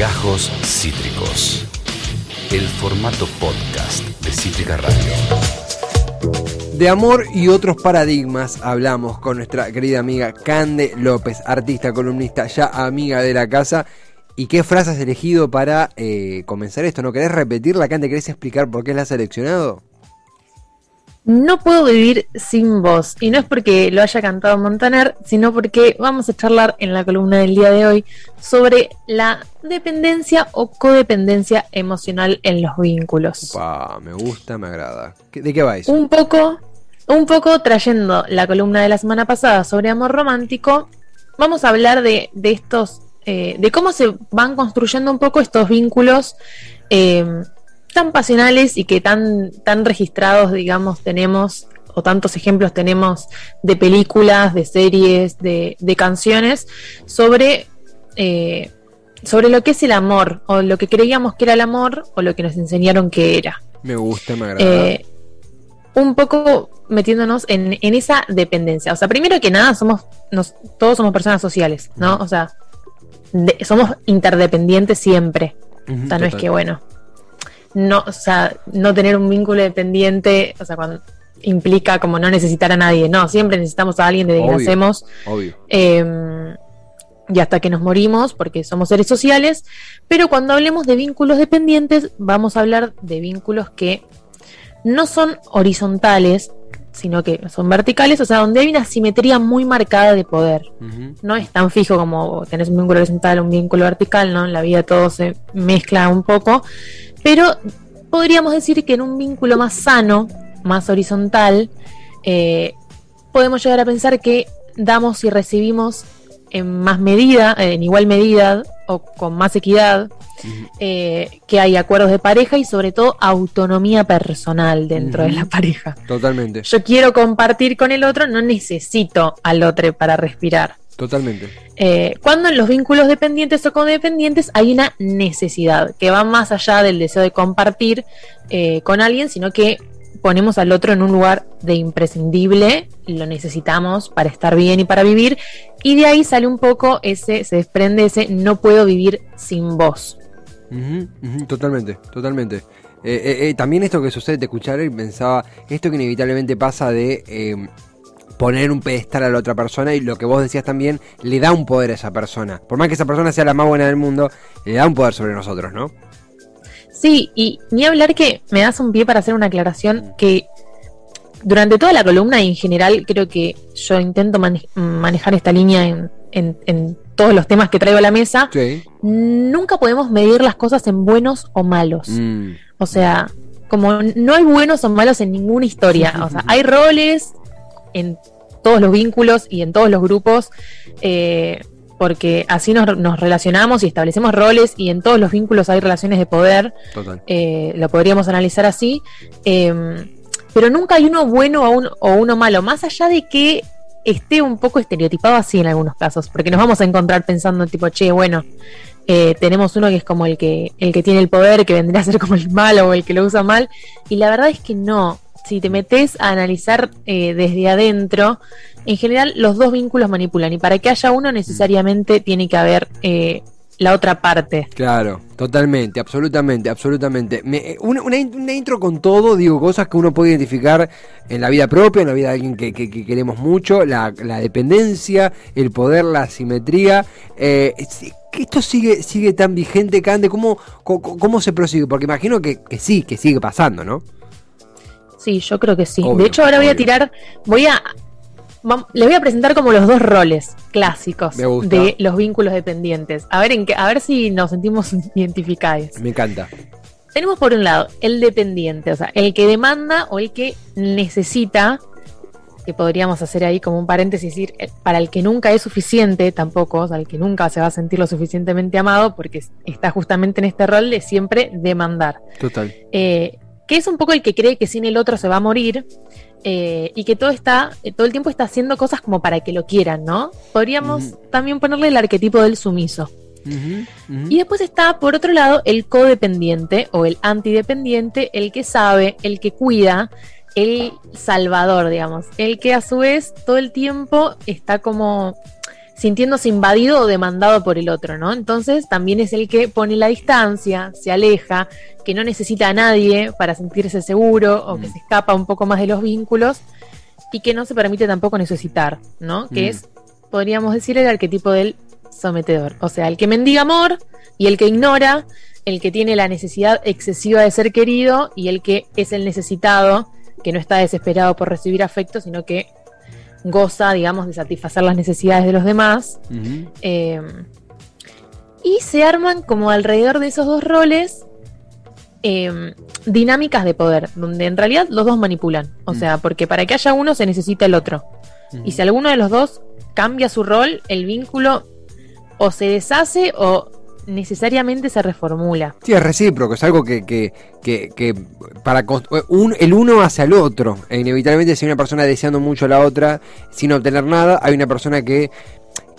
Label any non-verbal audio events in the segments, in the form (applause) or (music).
Gajos Cítricos. El formato podcast de Cítrica Radio. De amor y otros paradigmas hablamos con nuestra querida amiga Cande López, artista, columnista, ya amiga de la casa. ¿Y qué frase has elegido para eh, comenzar esto? ¿No querés repetirla, Cande? ¿Querés explicar por qué la has seleccionado? No puedo vivir sin vos. Y no es porque lo haya cantado Montaner, sino porque vamos a charlar en la columna del día de hoy sobre la dependencia o codependencia emocional en los vínculos. me gusta, me agrada. ¿De qué vais? Un poco, un poco trayendo la columna de la semana pasada sobre amor romántico, vamos a hablar de, estos, eh, de cómo se van construyendo un poco estos vínculos. Eh, tan pasionales y que tan, tan registrados, digamos, tenemos, o tantos ejemplos tenemos de películas, de series, de, canciones, sobre, eh, sobre lo que es el amor, o lo que creíamos que era el amor, o lo que nos enseñaron que era. Me gusta, me agrada. Eh, un poco metiéndonos en, esa dependencia. O sea, primero que nada, somos, nos, todos somos personas sociales, ¿no? O sea, somos interdependientes siempre. o sea, no es que, bueno, no, o sea, no tener un vínculo dependiente, o sea, cuando implica como no necesitar a nadie, no, siempre necesitamos a alguien desde que nacemos. Em, y hasta que nos morimos, porque somos seres sociales, pero cuando hablemos de vínculos dependientes, vamos a hablar de vínculos que no son horizontales, sino que son verticales, o sea, donde hay una simetría muy marcada de poder. No es tan fijo como tenés un vínculo horizontal, un vínculo vertical, ¿no? En la vida todo se mezcla un poco, pero podríamos decir que en un vínculo más sano, más horizontal, eh, podemos llegar a pensar que damos y recibimos en más medida, en igual medida o con más equidad, eh, que hay acuerdos de pareja y sobre todo autonomía personal dentro de la pareja. Totalmente. Yo quiero compartir con el otro, no necesito al otro para respirar. Totalmente. Eh, cuando en los vínculos dependientes o codependientes hay una necesidad que va más allá del deseo de compartir eh, con alguien, sino que ponemos al otro en un lugar de imprescindible, lo necesitamos para estar bien y para vivir, y de ahí sale un poco ese, se desprende ese no puedo vivir sin vos. totalmente, totalmente. Eh, también esto que sucede, te escuchar y pensaba, esto que inevitablemente pasa de poner un pedestal a la otra persona y lo que vos decías también, le da un poder a esa persona. Por más que esa persona sea la más buena del mundo, le da un poder sobre nosotros, ¿no? Sí, y ni hablar que me das un pie para hacer una aclaración que durante toda la columna y en general creo que yo intento manejar esta línea en, todos los temas que traigo a la mesa. Nunca podemos medir las cosas en buenos o malos. Mm. O sea, como no hay buenos o malos en ninguna historia. (laughs) O sea, hay roles, en todos los vínculos y en todos los grupos, eh, porque así nos, relacionamos y establecemos roles y en todos los vínculos hay relaciones de poder. Eh, lo podríamos analizar así. Em, pero nunca hay uno bueno o, o uno malo, más allá de que esté un poco estereotipado así en algunos casos, porque nos vamos a encontrar pensando tipo, che, bueno, eh, tenemos uno que es como el que, el que tiene el poder, que vendría a ser como el malo o el que lo usa mal, y la verdad es que no si te metes a analizar eh, desde adentro, en general los dos vínculos manipulan y para que haya uno necesariamente tiene que haber eh, la otra parte. Claro, totalmente, absolutamente, absolutamente. Eh, una, intro con todo, digo, cosas que uno puede identificar en la vida propia, en la vida de alguien que, queremos mucho, la, dependencia, el poder, la simetría. Eh, esto sigue, sigue tan vigente, Cande? ¿Cómo, cómo, se prosigue? Porque imagino que sí, que sigue pasando, ¿no? Sí, yo creo que sí. de hecho, ahora voy a tirar, voy a, les voy a presentar como los dos roles clásicos de los vínculos dependientes. A ver en qué, a ver si nos sentimos (laughs) identificados. Me encanta. Tenemos por un lado el dependiente, o sea, el que demanda o el que necesita, que podríamos hacer ahí como un paréntesis, decir, eh, para el que nunca es suficiente tampoco, o sea, el que nunca se va a sentir lo suficientemente amado, porque está justamente en este rol de siempre demandar. Total. Eh, que es un poco el que cree que sin el otro se va a morir eh, y que todo está, eh, todo el tiempo está haciendo cosas como para que lo quieran, ¿no? Podríamos también ponerle el arquetipo del sumiso. Y después está, por otro lado, el codependiente o el antidependiente, el que sabe, el que cuida, el salvador, digamos, el que a su vez todo el tiempo está como sintiéndose invadido o demandado por el otro, ¿no? Entonces también es el que pone la distancia, se aleja, que no necesita a nadie para sentirse seguro o que mm. se escapa un poco más de los vínculos y que no se permite tampoco necesitar, ¿no? Que mm. es, podríamos decir, el arquetipo del sometedor, o sea, el que mendiga amor y el que ignora, el que tiene la necesidad excesiva de ser querido y el que es el necesitado, que no está desesperado por recibir afecto, sino que goza, digamos, de satisfacer las necesidades de los demás. Eh, y se arman como alrededor de esos dos roles eh, dinámicas de poder, donde en realidad los dos manipulan. O sea, porque para que haya uno se necesita el otro. Y si alguno de los dos cambia su rol, el vínculo o se deshace o necesariamente se reformula. Sí, es recíproco, es algo que, que, que, para un, el uno hacia el otro. E inevitablemente si hay una persona deseando mucho a la otra sin obtener nada, hay una persona que,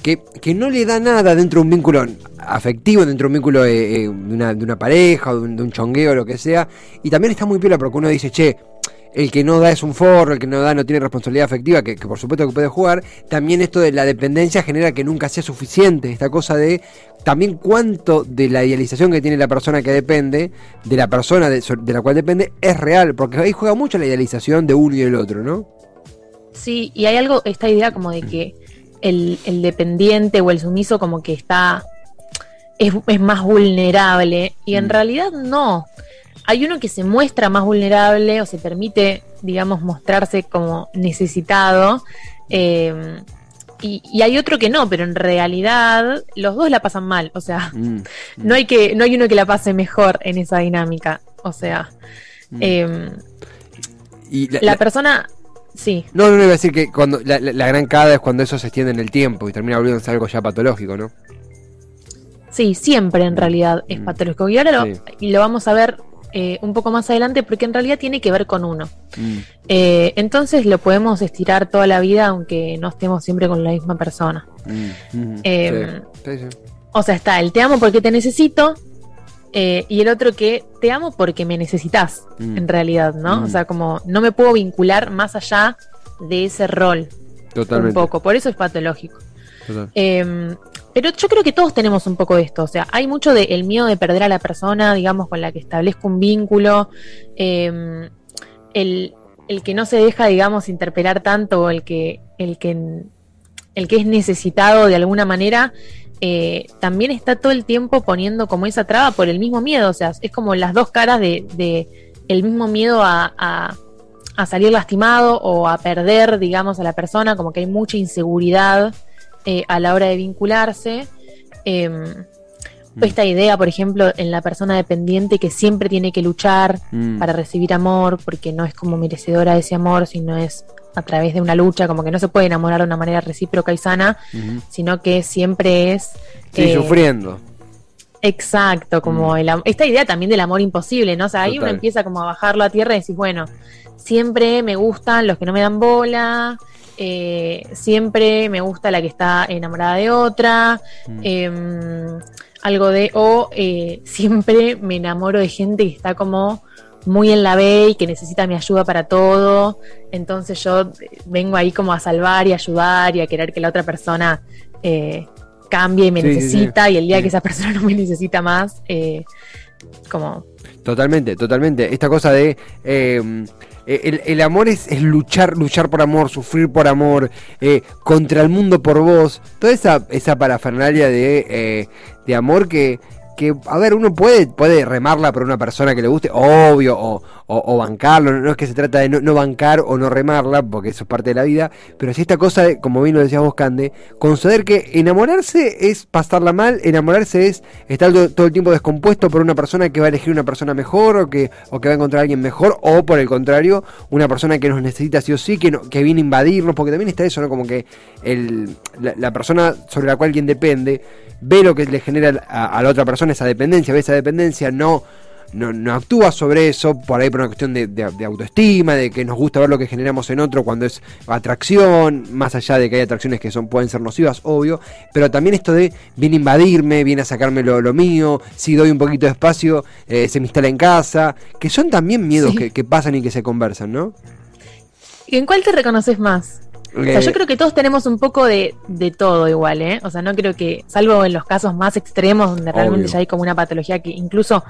que, que no le da nada dentro de un vínculo afectivo, dentro de un vínculo de, eh, una, de una, pareja o de un, de un, chongueo lo que sea. Y también está muy piola porque uno dice, che, el que no da es un forro, el que no da no tiene responsabilidad afectiva, que, por supuesto que puede jugar, también esto de la dependencia genera que nunca sea suficiente, esta cosa de también cuánto de la idealización que tiene la persona que depende, de la persona de, la cual depende, es real, porque ahí juega mucho la idealización de uno y el otro, ¿no? Sí, y hay algo, esta idea como de que el, dependiente o el sumiso como que está, es, más vulnerable, y en mm. realidad no hay uno que se muestra más vulnerable o se permite, digamos, mostrarse como necesitado. Eh, y, hay otro que no, pero en realidad los dos la pasan mal. O sea, mm, mm. (laughs) no hay que, no hay uno que la pase mejor en esa dinámica. O sea, mm. em, y la, persona. Sí. No, no, iba a decir que cuando la, gran cada es cuando eso se extiende en el tiempo y termina volviéndose algo ya patológico, ¿no? Sí, siempre en realidad es patológico. Y ahora lo vamos a ver eh, un poco más adelante porque en realidad tiene que ver con uno. Mm. Eh, entonces lo podemos estirar toda la vida aunque no estemos siempre con la misma persona. Mm, mm, em, o sea, está el te amo porque te necesito eh, y el otro que te amo porque me necesitas, en realidad, ¿no? O sea, como no me puedo vincular más allá de ese rol. Totalmente. Un poco, por eso es patológico. Eh, pero yo creo que todos tenemos un poco de esto, o sea, hay mucho del el miedo de perder a la persona, digamos, con la que establezco un vínculo, em, el, que no se deja, digamos, interpelar tanto, el que, el que, el que es necesitado de alguna manera, eh, también está todo el tiempo poniendo como esa traba por el mismo miedo, o sea, es como las dos caras de, el mismo miedo a, a, a salir lastimado o a perder, digamos, a la persona, como que hay mucha inseguridad eh, a la hora de vincularse. Em, mm. esta idea, por ejemplo, en la persona dependiente que siempre tiene que luchar mm. para recibir amor, porque no es como merecedora de ese amor, sino es a través de una lucha, como que no se puede enamorar de una manera recíproca y sana, sino que siempre es... Sí, eh, sufriendo. Exacto, como mm. esta idea también del amor imposible, ¿no? O sea, ahí uno empieza como a bajarlo a tierra y decir, bueno, siempre me gustan los que no me dan bola, eh, siempre me gusta la que está enamorada de otra, mm. em, algo de, o eh, siempre me enamoro de gente que está como muy en la B y que necesita mi ayuda para todo, entonces yo vengo ahí como a salvar y ayudar y a querer que la otra persona eh, cambie y me necesita y el día que esa persona (laughs) no me necesita más, como... Totalmente, totalmente. Esta cosa de eh, el, amor es, luchar, luchar por amor, sufrir por amor, eh, contra el mundo por vos. Toda esa, esa parafernalia de, eh, de amor que, que, a ver, uno puede, puede remarla por una persona que le guste, obvio, o, o, bancarlo, no es que se trata de no, bancar o no remarla, porque eso es parte de la vida, pero si esta cosa, de, como bien lo decías vos, Cande, conceder que enamorarse es pasarla mal, enamorarse es estar todo, el tiempo descompuesto por una persona que va a elegir una persona mejor, o que, o que va a encontrar a alguien mejor, o por el contrario, una persona que nos necesita sí o sí, que, que viene a invadirnos, porque también está eso, ¿no? Como que el, la, persona sobre la cual alguien depende, ve lo que le genera a, a la otra persona esa dependencia, ve esa dependencia, no no, no, actúa sobre eso, por ahí por una cuestión de, autoestima, de que nos gusta ver lo que generamos en otro cuando es atracción, más allá de que hay atracciones que son, pueden ser nocivas, obvio, pero también esto de viene a invadirme, viene a sacarme lo, mío, si doy un poquito de espacio, eh, se me instala en casa, que son también miedos que, pasan y que se conversan, ¿no? ¿Y en cuál te reconoces más? O sea, yo creo que todos tenemos un poco de, de, todo igual, ¿eh? O sea, no creo que, salvo en los casos más extremos donde realmente ya hay como una patología que incluso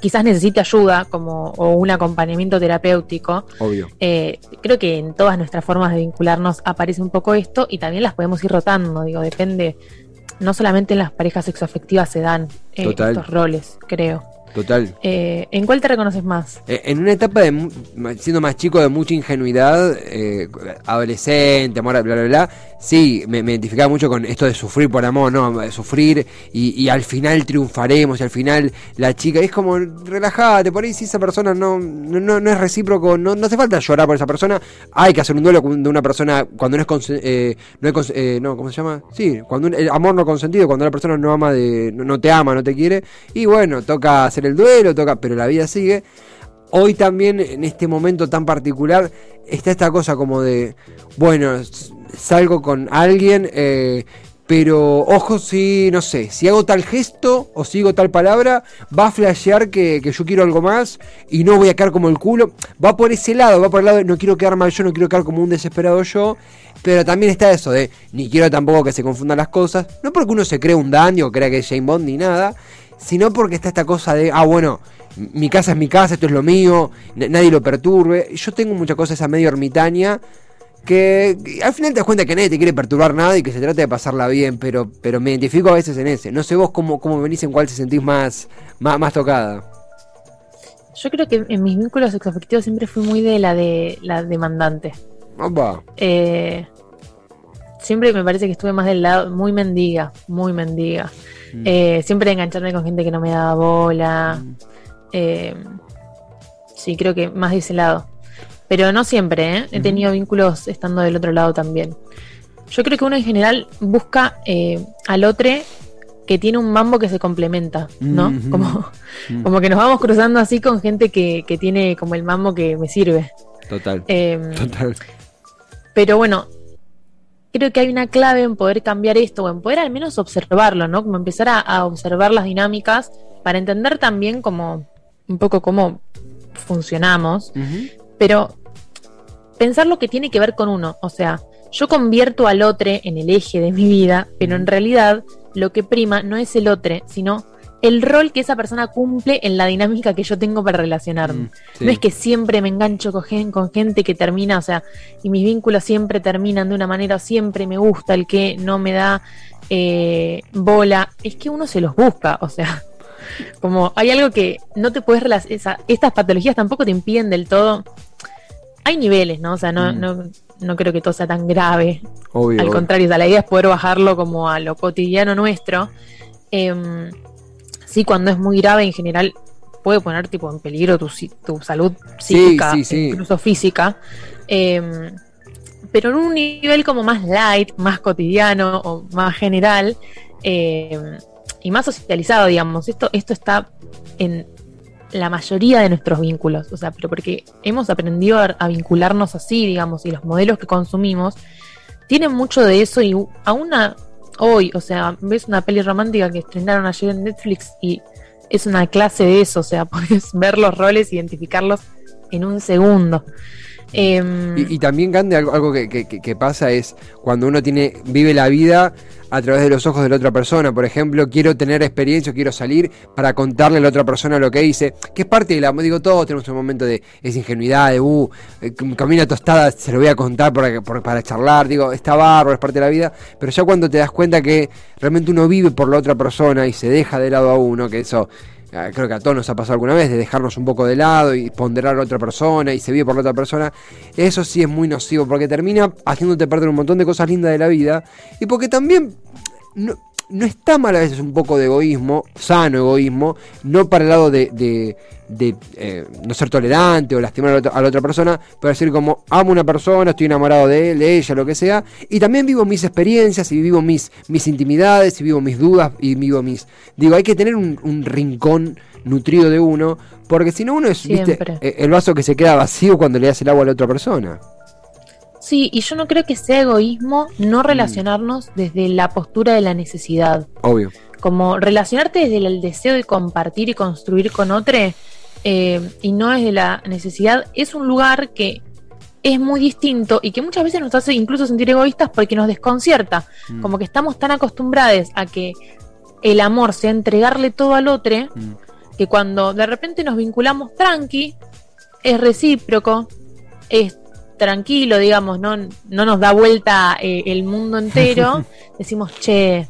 quizás necesite ayuda como o un acompañamiento terapéutico. Obvio. Eh, creo que en todas nuestras formas de vincularnos aparece un poco esto y también las podemos ir rotando, digo, depende. No solamente en las parejas sexoafectivas se dan eh, estos roles, creo. Total. Eh, ¿En cuál te reconoces más? Eh, en una etapa de siendo más chico de mucha ingenuidad, eh, adolescente, amor, bla, bla, bla, sí, me, identificaba mucho con esto de sufrir por amor, ¿no? Sufrir y, al final triunfaremos y al final la chica, es como, relájate, por ahí si esa persona no, no, no es recíproco, no, no hace falta llorar por esa persona, hay que hacer un duelo de una persona cuando no es, eh, no, es no, ¿cómo se llama? Sí, cuando el amor no consentido, cuando la persona no ama de, no, te ama, no te quiere, y bueno, toca hacer el duelo, toca, pero la vida sigue. Hoy también, en este momento tan particular, está esta cosa como de, bueno, salgo con alguien, eh, pero ojo si, no sé, si hago tal gesto o sigo tal palabra, va a flashear que, yo quiero algo más y no voy a quedar como el culo. Va por ese lado, va por el lado de no quiero quedar mal yo, no quiero quedar como un desesperado yo. Pero también está eso de ni quiero tampoco que se confundan las cosas. No porque uno se cree un daño o crea que es Jane Bond ni nada, sino porque está esta cosa de, ah, bueno, mi casa es mi casa, esto es lo mío, nadie lo perturbe. Yo tengo mucha cosa esa medio ermitaña que, al final te das cuenta que nadie te quiere perturbar nada y que se trata de pasarla bien, pero, pero me identifico a veces en ese. No sé vos cómo, cómo venís, en cuál se sentís más, más, tocada. Yo creo que en mis vínculos sexoafectivos siempre fui muy de la de la demandante. Eh, siempre me parece que estuve más del lado, muy mendiga, muy mendiga. Mm. Eh, siempre engancharme con gente que no me daba bola. Mm. Eh, sí, creo que más de ese lado. Pero no siempre, ¿eh? he tenido vínculos estando del otro lado también. Yo creo que uno en general busca al otro que tiene un mambo que se complementa, ¿no? como, mm. como que nos vamos cruzando así con gente que, que tiene como el mambo que me sirve. Total. Total. Pero bueno, creo que hay una clave en poder cambiar esto o en poder al menos observarlo, ¿no? Como empezar a, observar las dinámicas para entender también como un poco cómo funcionamos, pero pensar lo que tiene que ver con uno, o sea, yo convierto al otro en el eje de mi vida, pero en realidad lo que prima no es el otro, sino el rol que esa persona cumple en la dinámica que yo tengo para relacionarme. Mm, no es que siempre me engancho con, con, gente que termina, o sea, y mis vínculos siempre terminan de una manera, siempre me gusta el que no me da eh, bola. Es que uno se los busca, o sea, (laughs) como hay algo que no te puedes relacionar, estas patologías tampoco te impiden del todo. Hay niveles, ¿no? O sea, no, mm. no, no creo que todo sea tan grave. Al contrario, la idea es poder bajarlo como a lo cotidiano nuestro. Eh, sí, cuando es muy grave en general puede poner tipo en peligro tu, tu salud psíquica, incluso física. Em, pero en un nivel como más light, más cotidiano o más general em, y más socializado, digamos. Esto, esto está en la mayoría de nuestros vínculos, o sea, pero porque hemos aprendido a, vincularnos así, digamos, y los modelos que consumimos tienen mucho de eso y aún hoy, o sea, ves una peli romántica que estrenaron ayer en Netflix y es una clase de eso, o sea, (laughs) puedes ver los roles, identificarlos en un segundo. Em, y, también, Gandhi, algo, que, pasa es cuando uno tiene vive la vida a través de los ojos de la otra persona. Por ejemplo, quiero tener experiencia, quiero salir para contarle a la otra persona lo que hice, que es parte de la. Digo, todos tenemos un momento de esa ingenuidad, de, uh, eh, camina tostada, se lo voy a contar para, para charlar. Digo, está barro, es parte de la vida. Pero ya cuando te das cuenta que realmente uno vive por la otra persona y se deja de lado a uno, que eso creo que a todos nos ha pasado alguna vez, de dejarnos un poco de lado y ponderar a otra persona y se vive por la otra persona, eso sí es muy nocivo porque termina haciéndote perder un montón de cosas lindas de la vida y porque también está mal a veces un poco de egoísmo, sano egoísmo, no para el lado de de eh, no ser tolerante o lastimar a la, otra, persona, pero decir como amo a una persona, estoy enamorado de él, de ella, lo que sea, y también vivo mis experiencias y vivo mis, mis intimidades y vivo mis dudas y vivo mis... Digo, hay que tener un, rincón nutrido de uno, porque si no uno es ¿viste? Eh, el vaso que se queda vacío cuando le das el agua a la otra persona. Sí, y yo no creo que sea egoísmo no mm. relacionarnos desde la postura de la necesidad. Obvio. Como relacionarte desde el deseo de compartir y construir con otro eh, y no es de la necesidad, es un lugar que es muy distinto y que muchas veces nos hace incluso sentir egoístas porque nos desconcierta. Mm. Como que estamos tan acostumbrados a que el amor sea entregarle todo al otro, Mm. que cuando de repente nos vinculamos tranqui, es recíproco, es tranquilo, digamos, no, no nos da vuelta eh, el mundo entero, (laughs) decimos, che,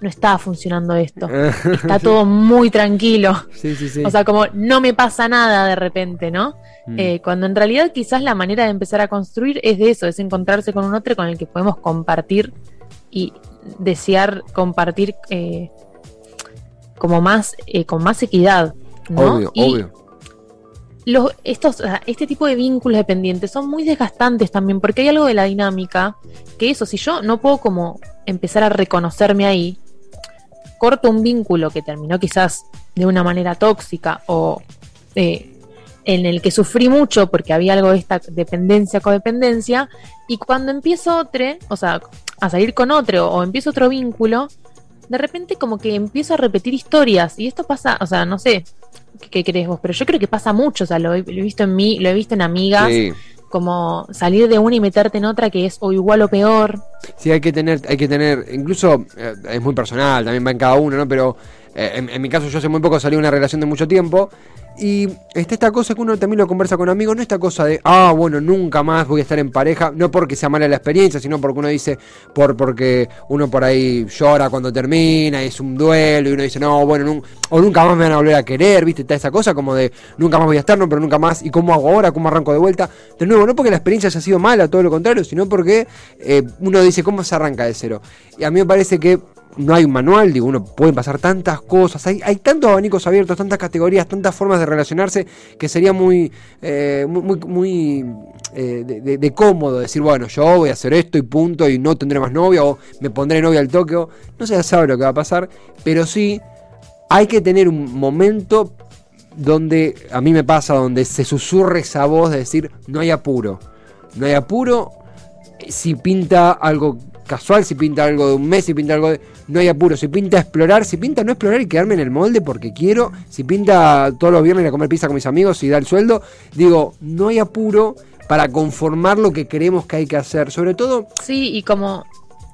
no está funcionando esto, (laughs) está todo muy tranquilo. Sí, sí, sí. O sea, como no me pasa nada de repente, ¿no? Mm. Eh, cuando en realidad quizás la manera de empezar a construir es de eso, es encontrarse con un otro con el que podemos compartir y desear compartir eh, como más, eh, con más equidad. ¿no? obvio, Y obvio. Los, estos, este tipo de vínculos dependientes son muy desgastantes también, porque hay algo de la dinámica que eso, si yo no puedo como empezar a reconocerme ahí, corto un vínculo que terminó quizás de una manera tóxica o eh, en el que sufrí mucho porque había algo de esta dependencia, codependencia, y cuando empiezo otro, o sea, a salir con otro o empiezo otro vínculo, de repente como que empiezo a repetir historias, y esto pasa, o sea, no sé, ¿qué, crees vos? Pero yo creo que pasa mucho, o sea, lo he, lo he visto en mí, lo he visto en amigas, Sí. como salir de una y meterte en otra que es o igual o peor. Sí, hay que tener, hay que tener, incluso eh, es muy personal, también va en cada uno, ¿no? Pero eh, en, en mi caso yo hace muy poco salí de una relación de mucho tiempo y está esta cosa que uno también lo conversa con amigos, no esta cosa de, ah, bueno, nunca más voy a estar en pareja, no porque sea mala la experiencia, sino porque uno dice, por porque uno por ahí llora cuando termina, y es un duelo y uno dice, no, bueno, o nunca más me van a volver a querer, ¿viste? Está esa cosa como de, nunca más voy a estar, no, pero nunca más, ¿y cómo hago ahora? ¿Cómo arranco de vuelta? De nuevo, no porque la experiencia haya sido mala, todo lo contrario, sino porque eh, uno dice, ¿cómo se arranca de cero? Y a mí me parece que no hay un manual, digo, uno puede pasar tantas cosas, hay, hay tantos abanicos abiertos, tantas categorías, tantas formas de relacionarse que sería muy, eh, muy, muy, eh, de, cómodo decir, bueno, yo voy a hacer esto y punto y no tendré más novia o me pondré novia al toque, no se sabe lo que va a pasar, pero sí hay que tener un momento donde a mí me pasa, donde se susurre esa voz de decir, no hay apuro, no hay apuro, si pinta algo casual, si pinta algo de un mes, si pinta algo de... No hay apuro, si pinta explorar, si pinta no explorar y quedarme en el molde porque quiero, si pinta todos los viernes a comer pizza con mis amigos y dar el sueldo, digo, no hay apuro para conformar lo que creemos que hay que hacer. Sobre todo, Sí, y como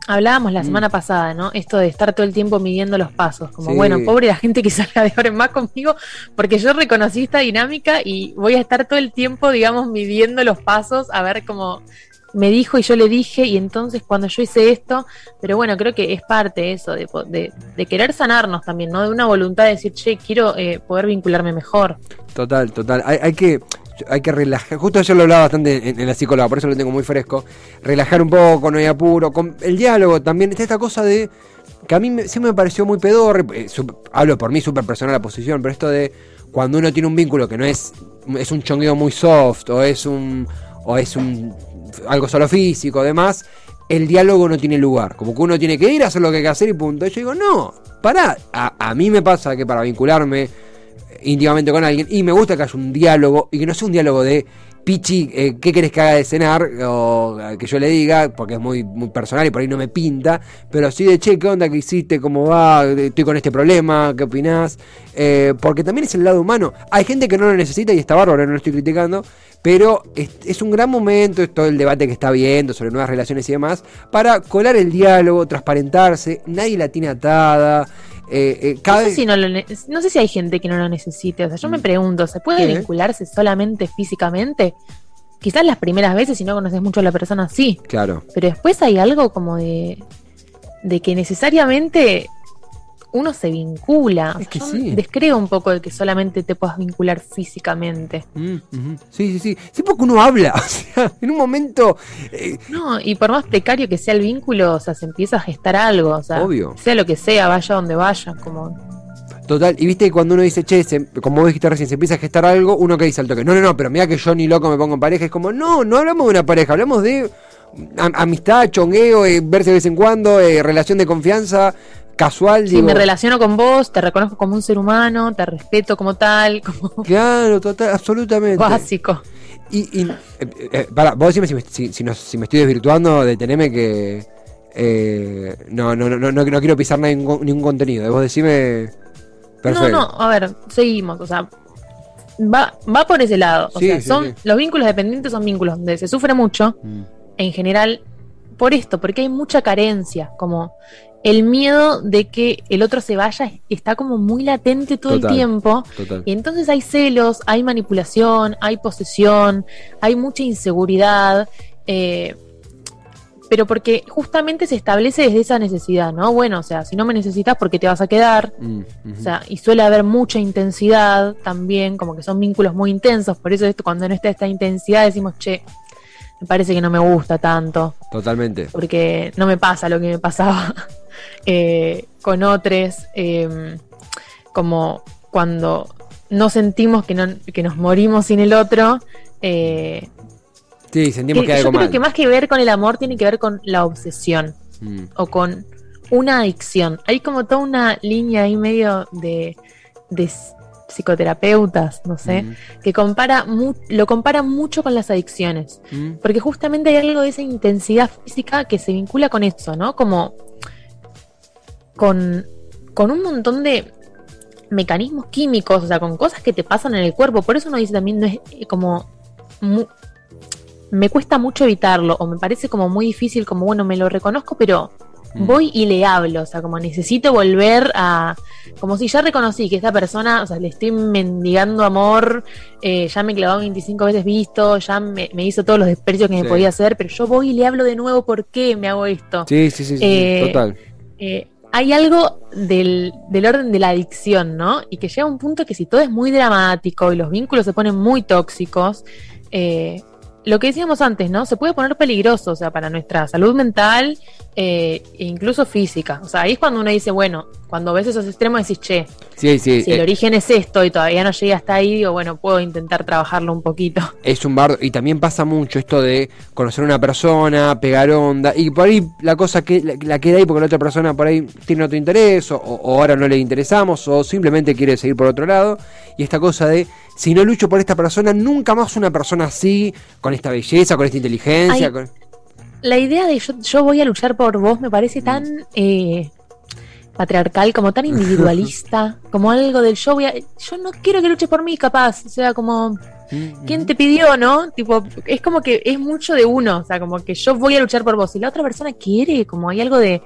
hablábamos la Mm. semana pasada, ¿no? Esto de estar todo el tiempo midiendo los pasos. Como, Sí. bueno, pobre la gente que salga de ahora en más conmigo, porque yo reconocí esta dinámica y voy a estar todo el tiempo, digamos, midiendo los pasos, a ver cómo me dijo y yo le dije, y entonces cuando yo hice esto, pero bueno, creo que es parte eso, de, de, de querer sanarnos también, ¿no? De una voluntad de decir, che, quiero eh, poder vincularme mejor. Total, total. Hay, que hay que relajar. Justo ayer lo hablaba bastante en, la psicóloga, por eso lo tengo muy fresco. Relajar un poco, no hay apuro. Con el diálogo también. Esta cosa de. Que a mí me- siempre me pareció muy pedorre. eh, hablo por mí, súper personal la posición, pero esto de cuando uno tiene un vínculo que no es. Es un chongueo muy soft, o es un. O es un. Algo solo físico, demás. El diálogo no tiene lugar. Como que uno tiene que ir a hacer lo que hay que hacer y punto. Yo digo, no, pará. A mí me pasa que para vincularme íntimamente con alguien y me gusta que haya un diálogo y que no sea un diálogo de Pichi, eh, ¿qué querés que haga de cenar? O eh, que yo le diga, porque es muy, muy personal y por ahí no me pinta, pero sí de che, ¿qué onda que hiciste? ¿Cómo va? Estoy con este problema, ¿qué opinás? Eh, porque también es el lado humano. Hay gente que no lo necesita y está bárbaro, no lo estoy criticando, pero es, es un gran momento, es todo el debate que está viendo sobre nuevas relaciones y demás, para colar el diálogo, transparentarse, nadie la tiene atada. Eh, eh, cada No sé, si no, lo ne- no sé si hay gente que no lo necesite. O sea, yo me Mm. pregunto, ¿se puede ¿Qué? vincularse solamente físicamente? Quizás las primeras veces, si no conoces mucho a la persona, sí. Claro. Pero después hay algo como de, de que necesariamente uno se vincula. O Es sea, que yo sí. descreo un poco de que solamente te puedas vincular físicamente. Mm. Sí, sí, sí. Sí, porque uno habla. (laughs) O sea, en un momento. eh, No, y por más precario que sea el vínculo, o sea, se empieza a gestar algo. O sea, Obvio. sea lo que sea, vaya donde vaya. Como, total. Y viste que cuando uno dice, che, se- como vos dijiste recién, se empieza a gestar algo, uno que dice al toque, no, no, no, pero mira que yo ni loco me pongo en pareja. Es como, no, no hablamos de una pareja, hablamos de am- amistad, chongueo, eh, verse de vez en cuando, eh, relación de confianza, casual. si digo, me relaciono con vos, te reconozco como un ser humano, te respeto como tal, (laughs) como Claro, total, absolutamente. básico. Y, y eh, eh, pará, vos decime si me, si, si no- si me estoy desvirtuando, deteneme que. eh, no, no, no, no, no, no quiero pisar ningún, ningún contenido. Vos decime. Perfecto. No, no, a ver, seguimos, o sea, va, va por ese lado. O Sí, sea, sí, son, sí. los vínculos dependientes son vínculos donde se sufre mucho, Mm. en general, por esto, porque hay mucha carencia, como el miedo de que el otro se vaya está como muy latente todo Total. el tiempo. Total. Y entonces hay celos, hay manipulación, hay posesión, hay mucha inseguridad, eh, pero porque justamente se establece desde esa necesidad, ¿no? Bueno, o sea, si no me necesitas, ¿por qué te vas a quedar? Mm. O sea, y suele haber mucha intensidad también, como que son vínculos muy intensos, por eso esto, cuando no está esta intensidad decimos, che, me parece que no me gusta tanto, Totalmente. porque no me pasa lo que me pasaba eh, con otros, eh, como cuando no sentimos que, no, que nos morimos sin el otro. eh, Sí, sentimos que que hay yo algo creo mal. que más que ver con el amor tiene que ver con la obsesión Mm. o con una adicción. Hay como toda una línea ahí medio de, de psicoterapeutas, no sé, Mm. que compara mu- lo compara mucho con las adicciones. Mm. Porque justamente hay algo de esa intensidad física que se vincula con eso, ¿no? Como con, con un montón de mecanismos químicos, o sea, con cosas que te pasan en el cuerpo. Por eso uno dice también, no es eh, como... mu- me cuesta mucho evitarlo, o me parece como muy difícil, como bueno, me lo reconozco, pero Mm. voy y le hablo, o sea, como necesito volver a, como si ya reconocí que esta persona, o sea, le estoy mendigando amor, eh, ya me clavó 25 veces visto, ya me, me hizo todos los desprecios que Sí. me podía hacer, pero yo voy y le hablo de nuevo, ¿por qué me hago esto? Sí, sí, sí, sí, Eh, total. Eh, hay algo del, del orden de la adicción, ¿no? Y que llega un punto que si todo es muy dramático y los vínculos se ponen muy tóxicos, eh, lo que decíamos antes, ¿no? Se puede poner peligroso, o sea, para nuestra salud mental eh, e incluso física. O sea, ahí es cuando uno dice, bueno, cuando ves esos extremos decís, che, Sí, sí. si el eh, origen es esto y todavía no llegué hasta ahí, digo, bueno, puedo intentar trabajarlo un poquito. (laughs) es un bardo. Y también pasa mucho esto de conocer a una persona, pegar onda. Y por ahí la cosa que la, la queda ahí porque la otra persona por ahí tiene otro interés, o, o ahora no le interesamos, o simplemente quiere seguir por otro lado. Y esta cosa de si no lucho por esta persona, nunca más una persona así, con esta belleza, con esta inteligencia. Ay, con- La idea de yo, yo voy a luchar por vos me parece Mm. tan eh, patriarcal, como tan individualista, (laughs) como algo del yo voy a, yo no quiero que luches por mí, capaz, o sea, como Mm, ¿quién te pidió, no? Tipo, es como que es mucho de uno, o sea, como que yo voy a luchar por vos y la otra persona quiere, como hay algo de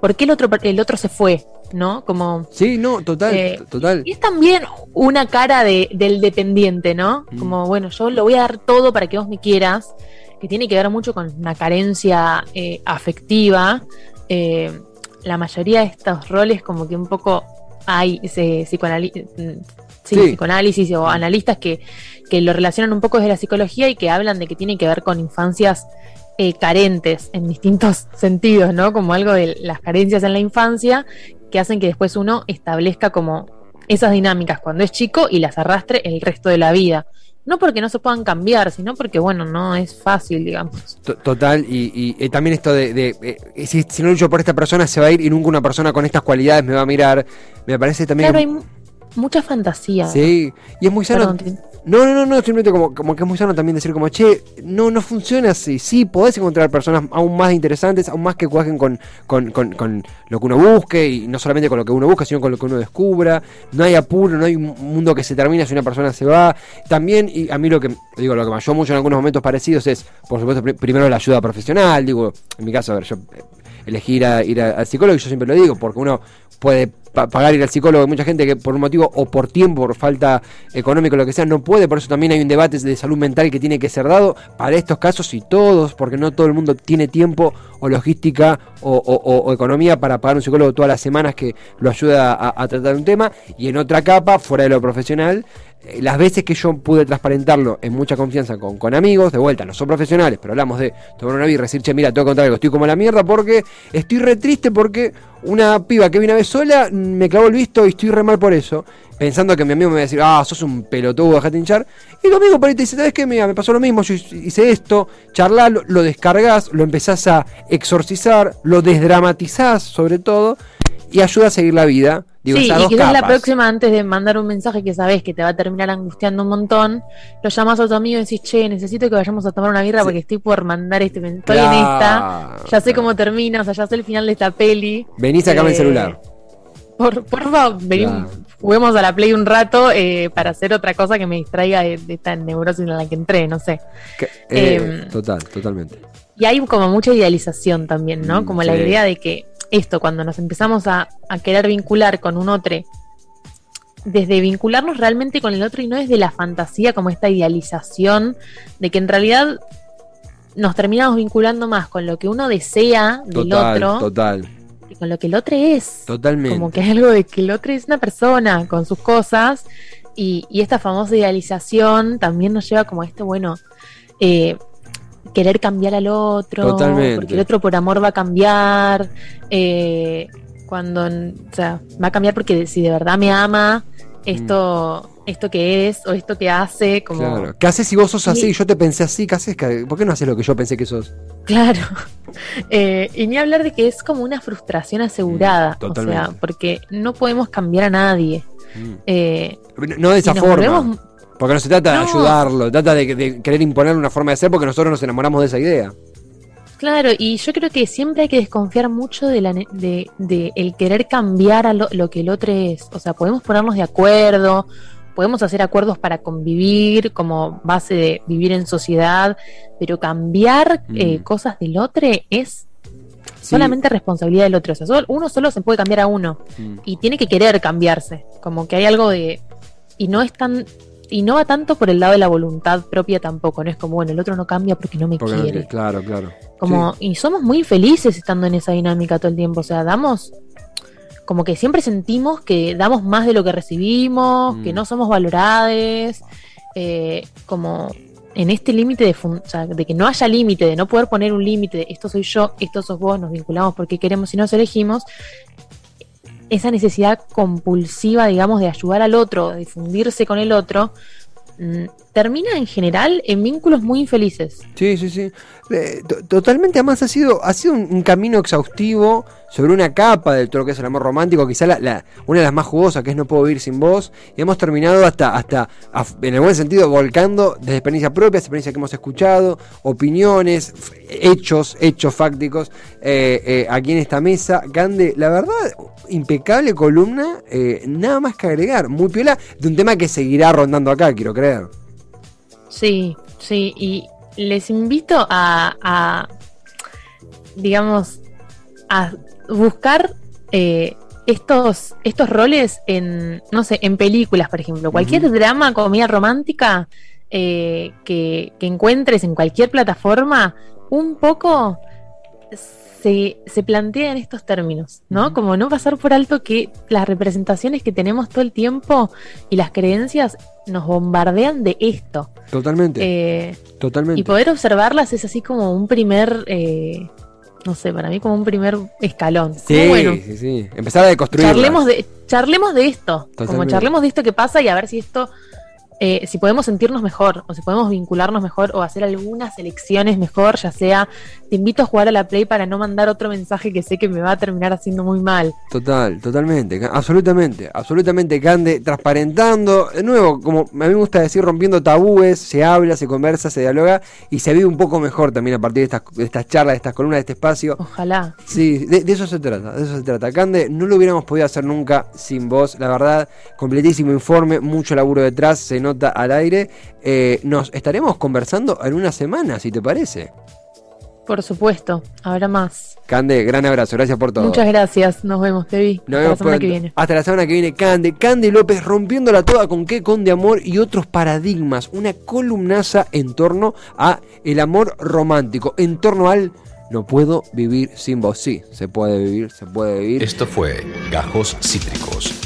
¿por qué el otro el otro se fue, no? Como Sí, no, total, Eh, total. y es también una cara de, del dependiente, ¿no? Mm. Como, bueno, yo lo voy a dar todo para que vos me quieras, que tiene que ver mucho con una carencia eh, afectiva. Eh, la mayoría de estos roles como que un poco hay ese psicoanali- mm, sí, Sí. psicoanálisis o analistas que, que lo relacionan un poco desde la psicología y que hablan de que tiene que ver con infancias eh, carentes en distintos (laughs) sentidos, ¿no? Como algo de las carencias en la infancia que hacen que después uno establezca como esas dinámicas cuando es chico y las arrastre el resto de la vida. No porque no se puedan cambiar, sino porque, bueno, no es fácil, digamos. To- Total, y, y, eh, también esto de, de, eh, si, si no lucho por esta persona se va a ir y nunca una persona con estas cualidades me va a mirar. Me parece también... Claro, hay mu- mucha fantasía. Sí, y es muy sano. Perdón, No, no, no, no, simplemente como, como que es muy sano también decir como, che, no, no funciona así. Sí, podés encontrar personas aún más interesantes, aún más que cuajen con, con, con, con lo que uno busque, y no solamente con lo que uno busca, sino con lo que uno descubra. No hay apuro, no hay un mundo que se termina si una persona se va. También, y a mí lo que, digo, lo que me ayudó mucho en algunos momentos parecidos es, por supuesto, pri- primero la ayuda profesional, digo, en mi caso, a ver, yo eh, elegí ir, a- ir al psicólogo, y yo siempre lo digo, porque uno puede pa- pagar ir al psicólogo, hay mucha gente que por un motivo o por tiempo, por falta económica, lo que sea, no puede, por eso también hay un debate de salud mental que tiene que ser dado para estos casos y todos, porque no todo el mundo tiene tiempo o logística o, economía para pagar un psicólogo todas las semanas que lo ayuda a, a tratar un tema, y en otra capa, fuera de lo profesional, las veces que yo pude transparentarlo en mucha confianza con, con amigos, de vuelta, no son profesionales, pero hablamos de tomar una birra y decir, che, mira, tengo que contar estoy como la mierda porque estoy re triste porque una piba que vino una vez sola mm, me clavó el visto y estoy re mal por eso. Pensando que mi amigo me va a decir, ah, sos un pelotudo, dejate hinchar. Y tu amigo por ahí te dice, ¿sabes qué? Mira, me pasó lo mismo, yo hice esto, charlá, lo, lo descargas, lo empezás a exorcizar, lo desdramatizás sobre todo, y ayuda a seguir la vida. Digo, sí, y quizás la próxima, antes de mandar un mensaje que sabes que te va a terminar angustiando un montón, lo llamas a tu amigo y decís, che, necesito que vayamos a tomar una birra Sí. porque estoy por mandar este men- Estoy en esta, ya sé cómo termina, o sea, ya sé el final de esta peli. Vení, sacame el Eh, celular. Por, por favor, vení, Claro. juguemos a la play un rato eh, para hacer otra cosa que me distraiga de, esta neurosis en la que entré, no sé. Eh, em, total, totalmente. Y hay como mucha idealización también, ¿no? Mm, como la idea de que esto, cuando nos empezamos a, a querer vincular con un otro, desde vincularnos realmente con el otro y no desde la fantasía, como esta idealización de que en realidad nos terminamos vinculando más con lo que uno desea del otro. Total. Y con lo que el otro es. Totalmente. Como que es algo de que el otro es una persona con sus cosas. Y, esta famosa idealización también nos lleva como a este, bueno, eh, querer cambiar al otro. Totalmente. Porque el otro por amor va a cambiar. Eh, cuando, o sea, va a cambiar porque si de verdad me ama, esto, mm. esto que es o esto que hace, como... Claro. ¿Qué haces si vos sos así y yo te pensé así? ¿Qué haces? ¿Por qué no haces lo que yo pensé que sos? Claro. (laughs) Eh, y ni hablar de que es como una frustración asegurada. Mm, o sea, porque no podemos cambiar a nadie. Mm. Eh, no de esa forma. Porque no se trata de ayudarlo, trata de, de, querer imponer una forma de ser porque nosotros nos enamoramos de esa idea. Claro, y yo creo que siempre hay que desconfiar mucho de, la, de, de el querer cambiar a lo, que el otro es. O sea, podemos ponernos de acuerdo, podemos hacer acuerdos para convivir como base de vivir en sociedad, pero cambiar eh, mm. cosas del otro es solamente responsabilidad del otro. O sea, uno solo se puede cambiar a uno mm. y tiene que querer cambiarse. Como que hay algo de... Y no es tan y no va tanto por el lado de la voluntad propia tampoco, no es como, bueno, el otro no cambia porque no me quiere. claro, claro. Como, y somos muy felices estando en esa dinámica todo el tiempo, o sea, damos, como que siempre sentimos que damos más de lo que recibimos, que mm. no somos valorados, eh, como en este límite de, o sea, de que no haya límite, de no poder poner un límite de esto soy yo, esto sos vos, nos vinculamos porque queremos y nos elegimos, esa necesidad compulsiva, digamos, de ayudar al otro, de difundirse con el otro, mm, termina en general en vínculos muy infelices. Sí, sí, sí. Eh, totalmente, además ha sido, ha sido un, camino exhaustivo sobre una capa de todo que es el amor romántico, quizá la, una de las más jugosas, que es No puedo vivir sin vos, y hemos terminado hasta, hasta en el buen sentido, volcando desde experiencia propia, experiencia que hemos escuchado, opiniones, hechos, hechos fácticos, eh, eh, aquí en esta mesa. Gande, la verdad, impecable columna, nada más que agregar, muy piola, de un tema que seguirá rondando acá, quiero creer. Sí, sí, y les invito a, digamos, a buscar eh, estos, estos roles en, no sé, en películas, por ejemplo. Cualquier drama, comedia romántica eh, que, que, encuentres en cualquier plataforma, un poco se, se plantea en estos términos, ¿no? Como no pasar por alto que las representaciones que tenemos todo el tiempo y las creencias nos bombardean de esto. Totalmente. Eh, Totalmente. Y poder observarlas es así como un primer, eh, no sé, para mí como un primer escalón. Sí, bueno, sí, sí. Empezar a deconstruir. Charlemos de, charlemos de esto. Como charlemos de esto que pasa y a ver si esto eh, si podemos sentirnos mejor o si podemos vincularnos mejor o hacer algunas elecciones mejor, ya sea te invito a jugar a la Play para no mandar otro mensaje que sé que me va a terminar haciendo muy mal. Total, totalmente, absolutamente, absolutamente, Cande, transparentando, de nuevo, como a mí me gusta decir, rompiendo tabúes, se habla, se conversa, se dialoga y se vive un poco mejor también a partir de estas, de estas charlas, de estas columnas, de este espacio. Ojalá. Sí, de, de, eso se trata, de eso se trata. Cande, no lo hubiéramos podido hacer nunca sin vos, la verdad, completísimo informe, mucho laburo detrás, se nota al aire. Eh, nos estaremos conversando en una semana, si te parece. Por supuesto, habrá más. Cande, gran abrazo, gracias por todo. Muchas gracias, nos vemos, te vi. hasta la semana que viene. Hasta la semana que viene, Cande. Cande López rompiéndola toda con qué, con de amor y otros paradigmas. Una columnaza en torno a el amor romántico, en torno al no puedo vivir sin vos. Sí, se puede vivir, se puede vivir. Esto fue Gajos Cítricos.